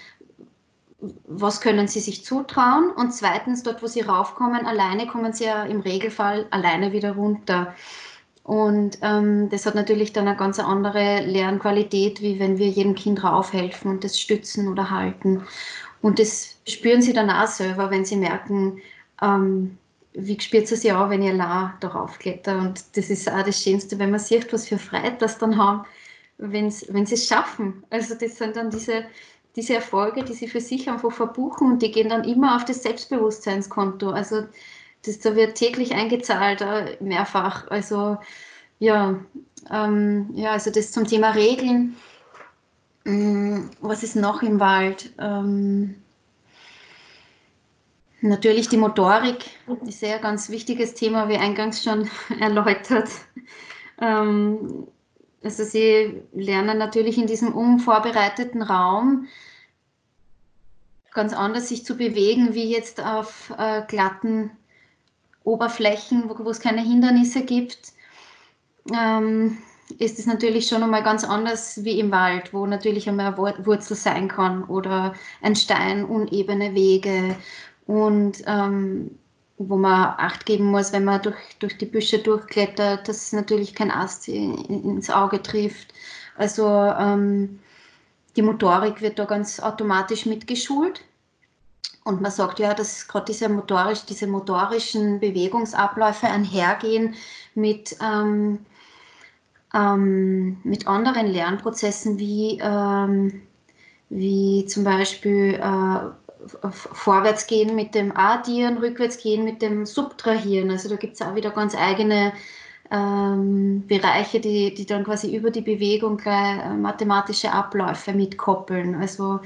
S2: was können sie sich zutrauen und zweitens dort, wo sie raufkommen, alleine kommen sie ja im Regelfall alleine wieder runter. Und ähm, das hat natürlich dann eine ganz andere Lernqualität, wie wenn wir jedem Kind raufhelfen und das stützen oder halten. Und das spüren sie dann auch selber, wenn sie merken, ähm, wie spürt sie sich auch, wenn ihr La darauf klettert. Und das ist auch das Schönste, wenn man sieht, was für Freude das dann haben, wenn sie es schaffen. Also das sind dann diese, diese Erfolge, die sie für sich einfach verbuchen und die gehen dann immer auf das Selbstbewusstseinskonto. Also das, da wird täglich eingezahlt, äh, mehrfach. Also ja, ähm, ja, also das zum Thema Regeln Mm, was ist noch im Wald? Ähm, natürlich die Motorik ist ein ganz wichtiges Thema, wie eingangs schon erläutert. Ähm, also sie lernen natürlich in diesem unvorbereiteten Raum ganz anders sich zu bewegen, wie jetzt auf äh, glatten Oberflächen, wo, es keine Hindernisse gibt. Ähm, ist es natürlich schon einmal ganz anders wie im Wald, wo natürlich einmal eine Wurzel sein kann oder ein Stein, unebene Wege und ähm, wo man Acht geben muss, wenn man durch, durch die Büsche durchklettert, dass natürlich kein Ast ins Auge trifft. Also ähm, die Motorik wird da ganz automatisch mitgeschult. Und man sagt ja, dass gerade diese, motorisch, diese motorischen Bewegungsabläufe einhergehen mit ähm, ähm, mit anderen Lernprozessen wie, ähm, wie zum Beispiel äh, Vorwärtsgehen mit dem Addieren, Rückwärtsgehen mit dem Subtrahieren. Also da gibt es auch wieder ganz eigene ähm, Bereiche, die, die dann quasi über die Bewegung gleich äh, mathematische Abläufe mitkoppeln. Also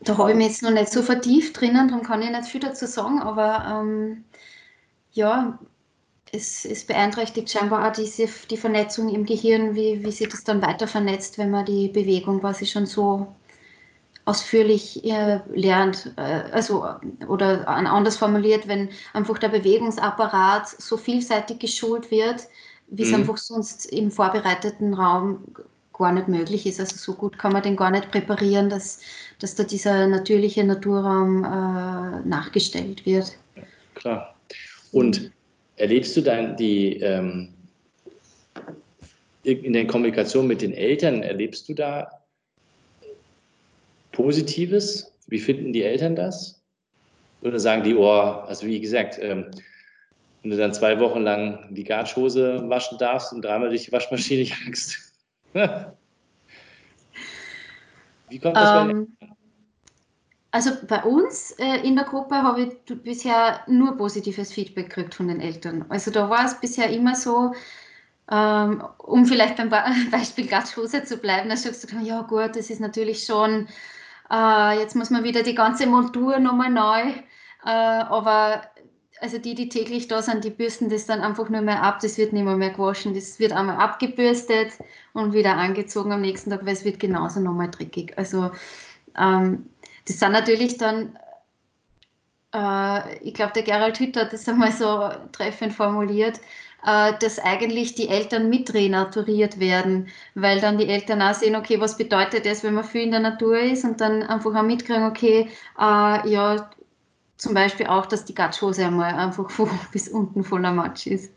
S2: da habe ich mich jetzt noch nicht so vertieft drinnen, darum kann ich nicht viel dazu sagen, aber ähm, ja, es, es beeinträchtigt scheinbar auch diese, die Vernetzung im Gehirn, wie, wie sich das dann weiter vernetzt, wenn man die Bewegung quasi schon so ausführlich äh, lernt, äh, also oder anders formuliert, wenn einfach der Bewegungsapparat so vielseitig geschult wird, wie es mhm. einfach sonst im vorbereiteten Raum gar nicht möglich ist. Also so gut kann man den gar nicht präparieren, dass, dass da dieser natürliche Naturraum äh, nachgestellt wird.
S1: klar. Und erlebst du dann die ähm, in der Kommunikation mit den Eltern, erlebst du da Positives? Wie finden die Eltern das? Oder sagen die, oh, also wie gesagt, ähm, wenn du dann zwei Wochen lang die Gartschhose waschen darfst und dreimal durch die Waschmaschine jagst.
S2: wie kommt das ähm, bei Also bei uns äh, in der Gruppe habe ich bisher nur positives Feedback gekriegt von den Eltern. Also da war es bisher immer so, ähm, um vielleicht beim Beispiel Gartschhose zu bleiben, da sagst du, ja gut, das ist natürlich schon, äh, jetzt muss man wieder die ganze Montur nochmal neu, äh, aber also die, die täglich da sind, die bürsten das dann einfach nur mehr ab. Das wird nicht mehr, mehr gewaschen. Das wird einmal abgebürstet und wieder angezogen am nächsten Tag, weil es wird genauso nochmal dreckig. Also ähm, das sind natürlich dann, äh, ich glaube, der Gerald Hütter hat das einmal so treffend formuliert, äh, dass eigentlich die Eltern mit renaturiert werden, weil dann die Eltern auch sehen, okay, was bedeutet das, wenn man viel in der Natur ist und dann einfach auch mitkriegen, okay, äh, ja, zum Beispiel auch, dass die Gatschhose einmal einfach von bis unten voller Matsch ist.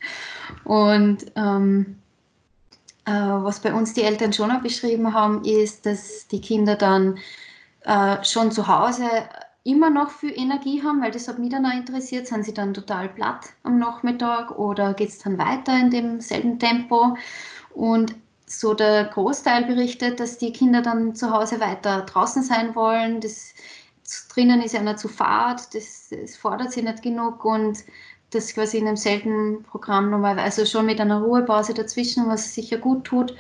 S2: Und ähm, äh, was bei uns die Eltern schon auch beschrieben haben, ist, dass die Kinder dann äh, schon zu Hause immer noch viel Energie haben, weil das hat mich dann auch interessiert, sind sie dann total platt am Nachmittag oder geht es dann weiter in demselben Tempo? Und so der Großteil berichtet, dass die Kinder dann zu Hause weiter draußen sein wollen. Das drinnen ist einer zu fad, das, das, fordert sie nicht genug und das quasi in einem seltenen Programm nochmal, also schon mit einer Ruhepause dazwischen, was sicher gut tut,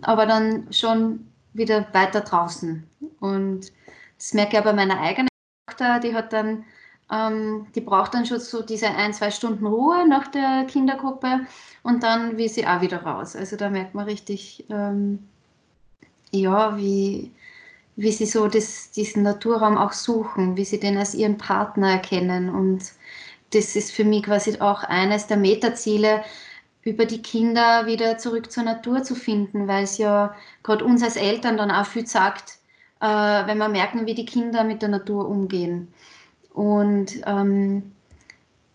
S2: aber dann schon wieder weiter draußen. Und das merke ich aber meiner eigenen Tochter, die hat dann, ähm, die braucht dann schon so diese ein, zwei Stunden Ruhe nach der Kindergruppe und dann will sie auch wieder raus. Also da merkt man richtig, ähm, ja, wie, wie sie so das, diesen Naturraum auch suchen, wie sie den als ihren Partner erkennen. Und das ist für mich quasi auch eines der Metaziele, über die Kinder wieder zurück zur Natur zu finden, weil es ja gerade uns als Eltern dann auch viel sagt, äh, wenn wir merken, wie die Kinder mit der Natur umgehen. Und ähm,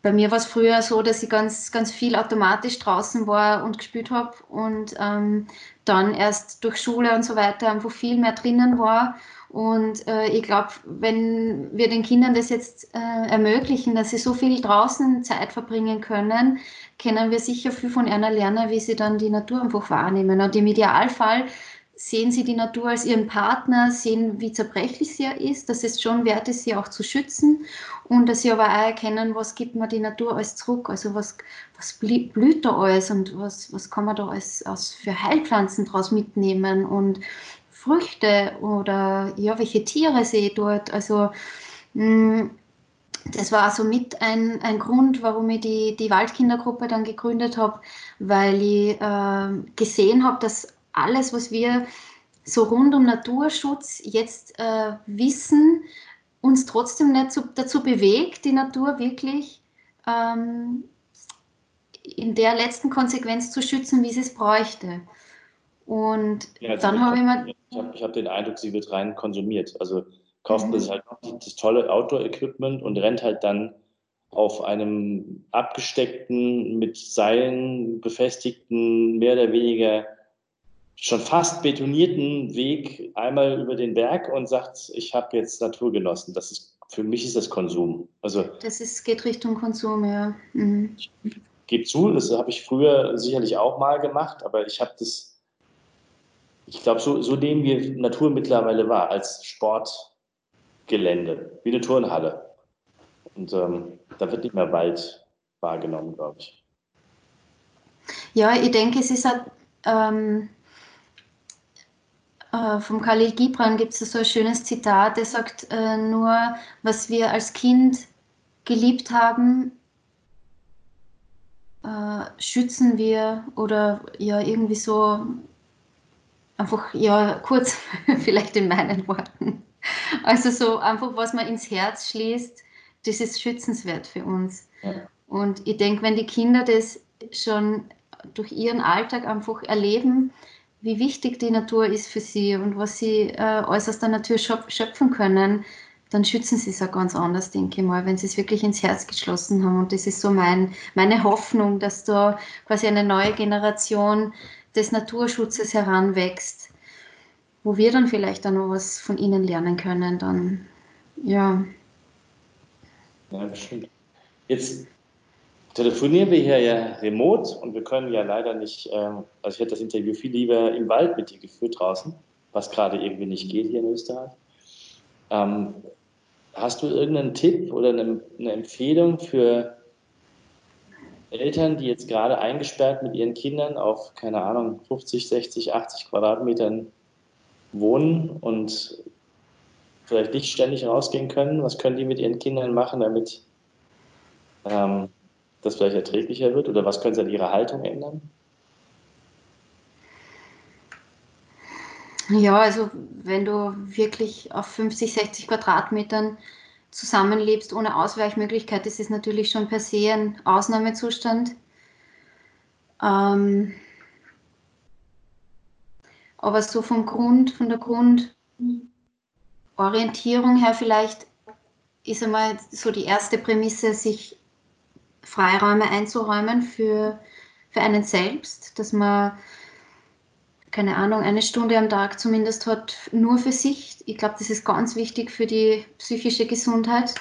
S2: bei mir war es früher so, dass ich ganz, ganz viel automatisch draußen war und gespielt habe und ähm, dann erst durch Schule und so weiter einfach viel mehr drinnen war. Und äh, ich glaube, wenn wir den Kindern das jetzt äh, ermöglichen, dass sie so viel draußen Zeit verbringen können, können wir sicher viel von einer lernen, wie sie dann die Natur einfach wahrnehmen. Und im Idealfall sehen sie die Natur als ihren Partner, sehen, wie zerbrechlich sie ist, dass es schon wert ist, sie auch zu schützen und dass sie aber auch erkennen, was gibt mir die Natur alles zurück, also was, was blüht da alles und was, was kann man da alles aus für Heilpflanzen draus mitnehmen und Früchte oder ja, welche Tiere sehe ich dort. Also mh, mm, das war also mit ein, ein Grund, warum ich die, die Waldkindergruppe dann gegründet habe, weil ich äh, gesehen habe, dass alles, was wir so rund um Naturschutz jetzt äh, wissen, uns trotzdem nicht zu, dazu bewegt, die Natur wirklich ähm, in der letzten Konsequenz zu schützen, wie sie es bräuchte. Und ja, also dann habe ich
S1: mal. Ich habe hab den Eindruck, sie wird rein konsumiert. Also kauft man mhm. halt das tolle Outdoor-Equipment und rennt halt dann auf einem abgesteckten, mit Seilen befestigten, mehr oder weniger schon fast betonierten Weg einmal über den Berg und sagt, ich habe jetzt Natur genossen. Das ist für mich ist das Konsum. Also
S2: das ist, geht Richtung Konsum, ja. Mhm.
S1: Ich gebe zu, das habe ich früher sicherlich auch mal gemacht, aber ich habe das, ich glaube, so, so nehmen wir Natur mittlerweile wahr, als Sportgelände, wie eine Turnhalle. Und ähm, da wird nicht mehr Wald wahrgenommen, glaube ich.
S2: Ja, ich denke, es ist halt, ähm, äh, vom Khalil Gibran gibt es so ein schönes Zitat, der sagt, äh, nur was wir als Kind geliebt haben, äh, schützen wir oder ja irgendwie so einfach, ja kurz vielleicht in meinen Worten. Also so einfach, was man ins Herz schließt, das ist schützenswert für uns. Ja. Und ich denke, wenn die Kinder das schon durch ihren Alltag einfach erleben, wie wichtig die Natur ist für sie und was sie äh, alles aus der Natur schöpfen können, dann schützen sie es auch ganz anders, denke ich mal, wenn sie es wirklich ins Herz geschlossen haben. Und das ist so mein, meine Hoffnung, dass da quasi eine neue Generation des Naturschutzes heranwächst, wo wir dann vielleicht auch noch was von ihnen lernen können. Dann, ja.
S1: Ja, bestimmt. Jetzt telefonieren wir hier ja remote und wir können ja leider nicht, ähm, also ich hätte das Interview viel lieber im Wald mit dir geführt draußen, was gerade irgendwie nicht geht hier in Österreich. Ähm, hast du irgendeinen Tipp oder eine, eine, Empfehlung für Eltern, die jetzt gerade eingesperrt mit ihren Kindern auf, keine Ahnung, 50, 60, 80 Quadratmetern wohnen und vielleicht nicht ständig rausgehen können? Was können die mit ihren Kindern machen, damit ähm, das vielleicht erträglicher wird? Oder was können Sie an Ihrer Haltung ändern?
S2: Ja, also wenn du wirklich auf 50, 60 Quadratmetern zusammenlebst ohne Ausweichmöglichkeit, ist es natürlich schon per se ein Ausnahmezustand. Ähm, aber so vom Grund, von der Grundorientierung her vielleicht ist einmal so die erste Prämisse, sich Freiräume einzuräumen für, für einen selbst, dass man, keine Ahnung, eine Stunde am Tag zumindest hat, nur für sich. Ich glaube, das ist ganz wichtig für die psychische Gesundheit.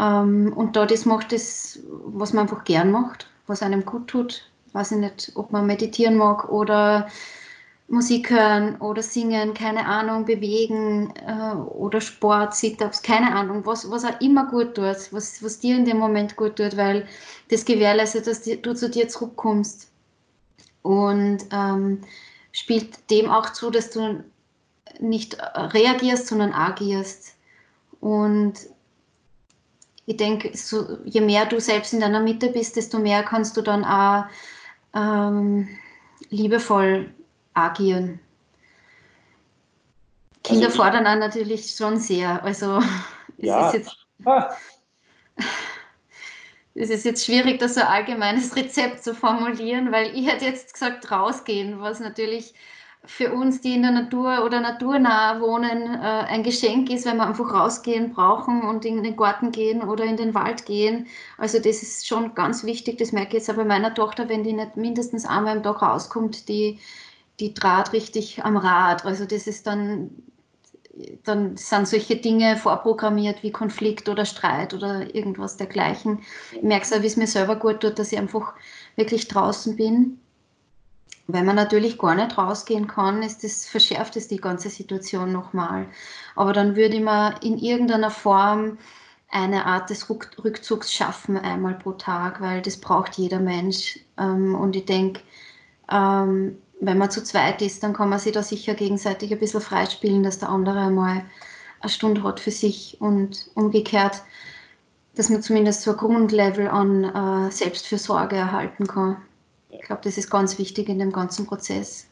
S2: Ähm, und da das macht, das, was man einfach gern macht, was einem gut tut. Ich weiß nicht, ob man meditieren mag oder Musik hören oder singen, keine Ahnung, bewegen äh, oder Sport, Sit-ups, keine Ahnung, was, was auch immer gut tut, was, was dir in dem Moment gut tut, weil das gewährleistet, dass du zu dir zurückkommst. Und ähm, spielt dem auch zu, dass du nicht reagierst, sondern agierst. Und ich denke, so, je mehr du selbst in deiner Mitte bist, desto mehr kannst du dann auch ähm, liebevoll agieren. Kinder also fordern einen natürlich schon sehr. Also es ja. ist jetzt. Ah. Es ist jetzt schwierig, da so ein allgemeines Rezept zu formulieren, weil ich hätte jetzt gesagt, rausgehen, was natürlich für uns, die in der Natur oder naturnah wohnen, äh, ein Geschenk ist, wenn wir einfach rausgehen brauchen und in den Garten gehen oder in den Wald gehen. Also das ist schon ganz wichtig. Das merke ich jetzt auch bei meiner Tochter, wenn die nicht mindestens einmal am Tag rauskommt, die die Draht richtig am Rad. Also das ist dann, dann sind solche Dinge vorprogrammiert wie Konflikt oder Streit oder irgendwas dergleichen. Ich merke es auch, wie es mir selber gut tut, dass ich einfach wirklich draußen bin. Wenn man natürlich gar nicht rausgehen kann, ist das, verschärft es die ganze Situation nochmal. Aber dann würde man in irgendeiner Form eine Art des Rückzugs schaffen, einmal pro Tag, weil das braucht jeder Mensch. Ähm, und ich denke, ähm, wenn man zu zweit ist, dann kann man sich da sicher gegenseitig ein bisschen freispielen, dass der andere mal eine Stunde hat für sich und umgekehrt, dass man zumindest so ein Grundlevel an äh, Selbstfürsorge erhalten kann. Ich glaube, das ist ganz wichtig in dem ganzen Prozess.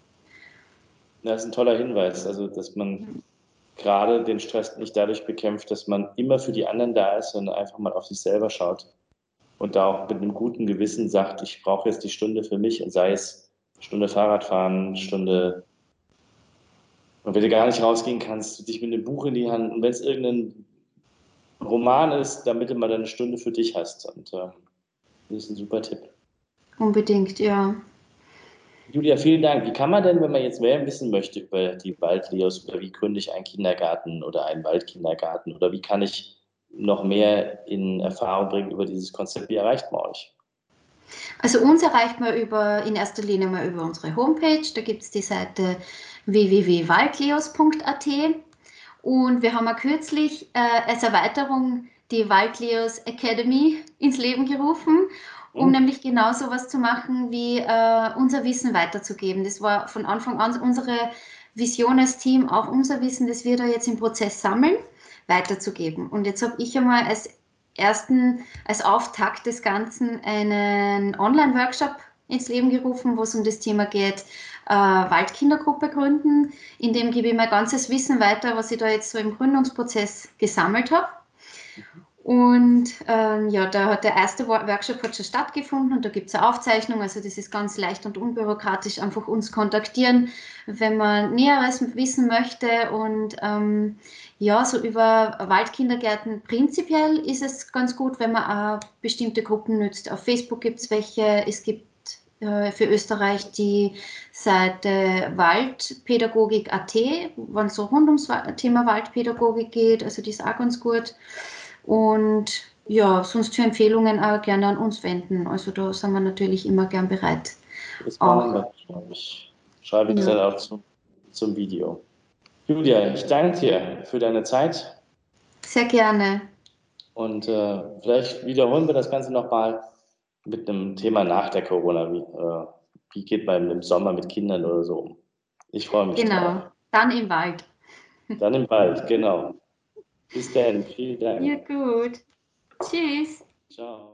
S1: Das ist ein toller Hinweis, also dass man gerade den Stress nicht dadurch bekämpft, dass man immer für die anderen da ist, sondern einfach mal auf sich selber schaut und da auch mit einem guten Gewissen sagt, ich brauche jetzt die Stunde für mich und sei es Stunde Fahrrad fahren, Stunde. Und wenn du gar nicht rausgehen kannst, dich mit einem Buch in die Hand und wenn es irgendein Roman ist, damit du mal eine Stunde für dich hast. Und äh, das ist ein super Tipp.
S2: Unbedingt, ja.
S1: Julia, vielen Dank. Wie kann man denn, wenn man jetzt mehr wissen möchte über die Waldleos oder wie gründe ich einen Kindergarten oder einen Waldkindergarten oder wie kann ich noch mehr in Erfahrung bringen über dieses Konzept, wie erreicht man euch?
S2: Also uns erreicht man über, in erster Linie mal über unsere Homepage. Da gibt es die Seite www.waldleos.at und wir haben auch kürzlich äh, als Erweiterung die Waldleos Academy ins Leben gerufen, um mhm. nämlich genau so was zu machen, wie äh, unser Wissen weiterzugeben. Das war von Anfang an unsere Vision als Team, auch unser Wissen, das wir da jetzt im Prozess sammeln, weiterzugeben. Und jetzt habe ich einmal als ersten, als Auftakt des Ganzen einen Online-Workshop ins Leben gerufen, wo es um das Thema geht, äh, Waldkindergruppe gründen. In dem gebe ich mein ganzes Wissen weiter, was ich da jetzt so im Gründungsprozess gesammelt habe. Und ähm, ja, da hat der erste Workshop hat schon stattgefunden und da gibt es eine Aufzeichnung. Also das ist ganz leicht und unbürokratisch. Einfach uns kontaktieren, wenn man Näheres wissen möchte. Und ähm, ja, so über Waldkindergärten prinzipiell ist es ganz gut, wenn man auch bestimmte Gruppen nützt. Auf Facebook gibt es welche. Es gibt äh, für Österreich die Seite Waldpädagogik.at, wenn es so rund ums Thema Waldpädagogik geht. Also die ist auch ganz gut. Und ja, sonst für Empfehlungen auch gerne an uns wenden. Also da sind wir natürlich immer gern bereit.
S1: Das machen wir, ich. Schreibe ich ja. dann auch zum, zum Video. Julia, ich danke dir für deine Zeit.
S2: Sehr gerne.
S1: Und äh, vielleicht wiederholen wir das Ganze nochmal mit einem Thema nach der Corona. Wie, äh, wie geht man im Sommer mit Kindern oder so um? Ich freue mich.
S2: Genau, drauf. dann im Wald.
S1: Dann im Wald, genau. Bis dann, vielen Dank.
S2: Ja, gut. Tschüss.
S1: Ciao.